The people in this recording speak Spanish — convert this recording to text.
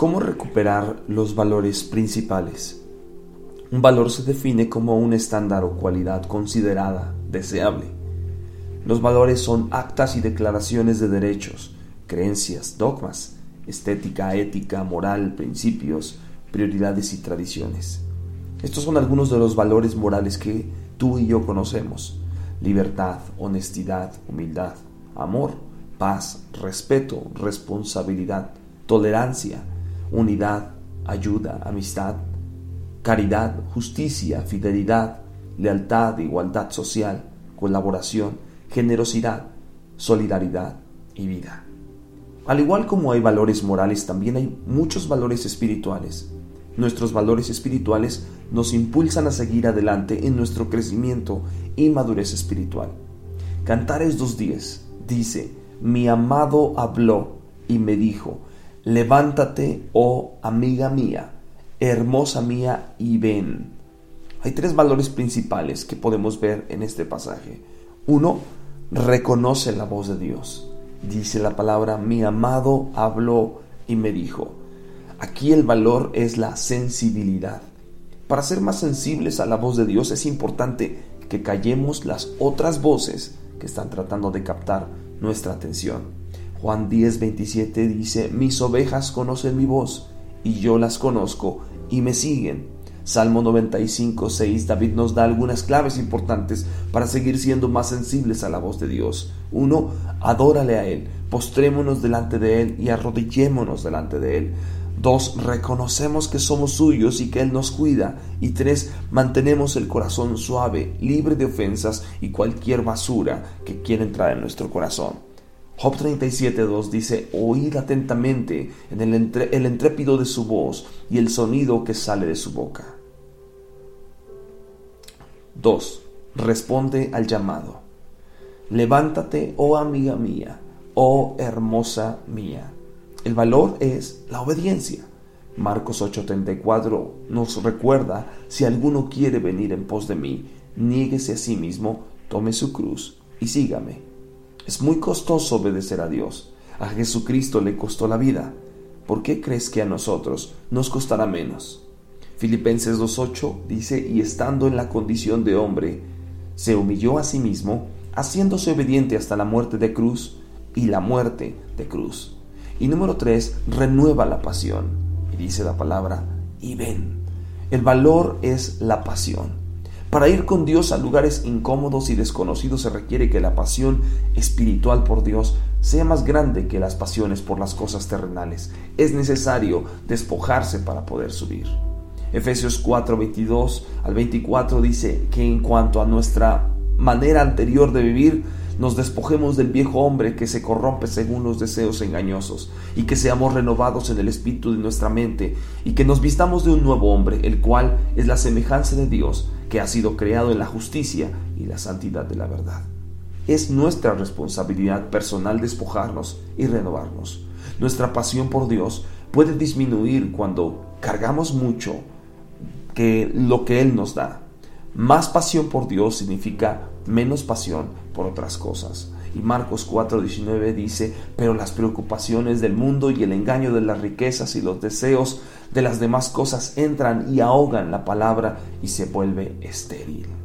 ¿Cómo recuperar los valores principales? Un valor se define como un estándar o cualidad considerada deseable. Los valores son actas y declaraciones de derechos, creencias, dogmas, estética, ética, moral, principios, prioridades y tradiciones. Estos son algunos de los valores morales que tú y yo conocemos. Libertad, honestidad, humildad, amor, paz, respeto, responsabilidad, tolerancia, unidad, ayuda, amistad, caridad, justicia, fidelidad, lealtad, igualdad social, colaboración, generosidad, solidaridad y vida. Al igual como hay valores morales, también hay muchos valores espirituales. Nuestros valores espirituales nos impulsan a seguir adelante en nuestro crecimiento y madurez espiritual. Cantares 2.10 dice, mi amado habló y me dijo, levántate, oh amiga mía, hermosa mía, y ven. Hay tres valores principales que podemos ver en este pasaje. Uno, reconoce la voz de Dios. Dice la palabra, mi amado habló y me dijo. Aquí el valor es la sensibilidad. Para ser más sensibles a la voz de Dios es importante que callemos las otras voces que están tratando de captar nuestra atención. Juan 10, 27 dice, mis ovejas conocen mi voz y yo las conozco y me siguen. Salmo 95, 6, David nos da algunas claves importantes para seguir siendo más sensibles a la voz de Dios. Uno, adórale a Él, postrémonos delante de Él y arrodillémonos delante de Él. Dos, reconocemos que somos suyos y que Él nos cuida. Y tres, mantenemos el corazón suave, libre de ofensas y cualquier basura que quiera entrar en nuestro corazón. Job 37.2 dice, oíd atentamente en el, el entrépido de su voz y el sonido que sale de su boca. 2. Responde al llamado. Levántate, oh amiga mía, oh hermosa mía. El valor es la obediencia. Marcos 8:34 nos recuerda, si alguno quiere venir en pos de mí, niéguese a sí mismo, tome su cruz y sígame. Es muy costoso obedecer a Dios. A Jesucristo le costó la vida. ¿Por qué crees que a nosotros nos costará menos? Filipenses 2.8 dice, y estando en la condición de hombre, se humilló a sí mismo, haciéndose obediente hasta la muerte de cruz y la muerte de cruz. Y número 3, renueva la pasión. Y dice la palabra, y ven. El valor es la pasión. Para ir con Dios a lugares incómodos y desconocidos se requiere que la pasión espiritual por Dios sea más grande que las pasiones por las cosas terrenales. Es necesario despojarse para poder subir. Efesios 4, 22 al 24 dice que en cuanto a nuestra manera anterior de vivir, nos despojemos del viejo hombre que se corrompe según los deseos engañosos, y que seamos renovados en el espíritu de nuestra mente, y que nos vistamos de un nuevo hombre, el cual es la semejanza de Dios, que ha sido creado en la justicia y la santidad de la verdad. Es nuestra responsabilidad personal despojarnos y renovarnos. Nuestra pasión por Dios puede disminuir cuando cargamos mucho que lo que Él nos da. Más pasión por Dios significa menos pasión por otras cosas. Y Marcos 4:19 dice, pero las preocupaciones del mundo y el engaño de las riquezas y los deseos de las demás cosas entran y ahogan la palabra y se vuelve estéril.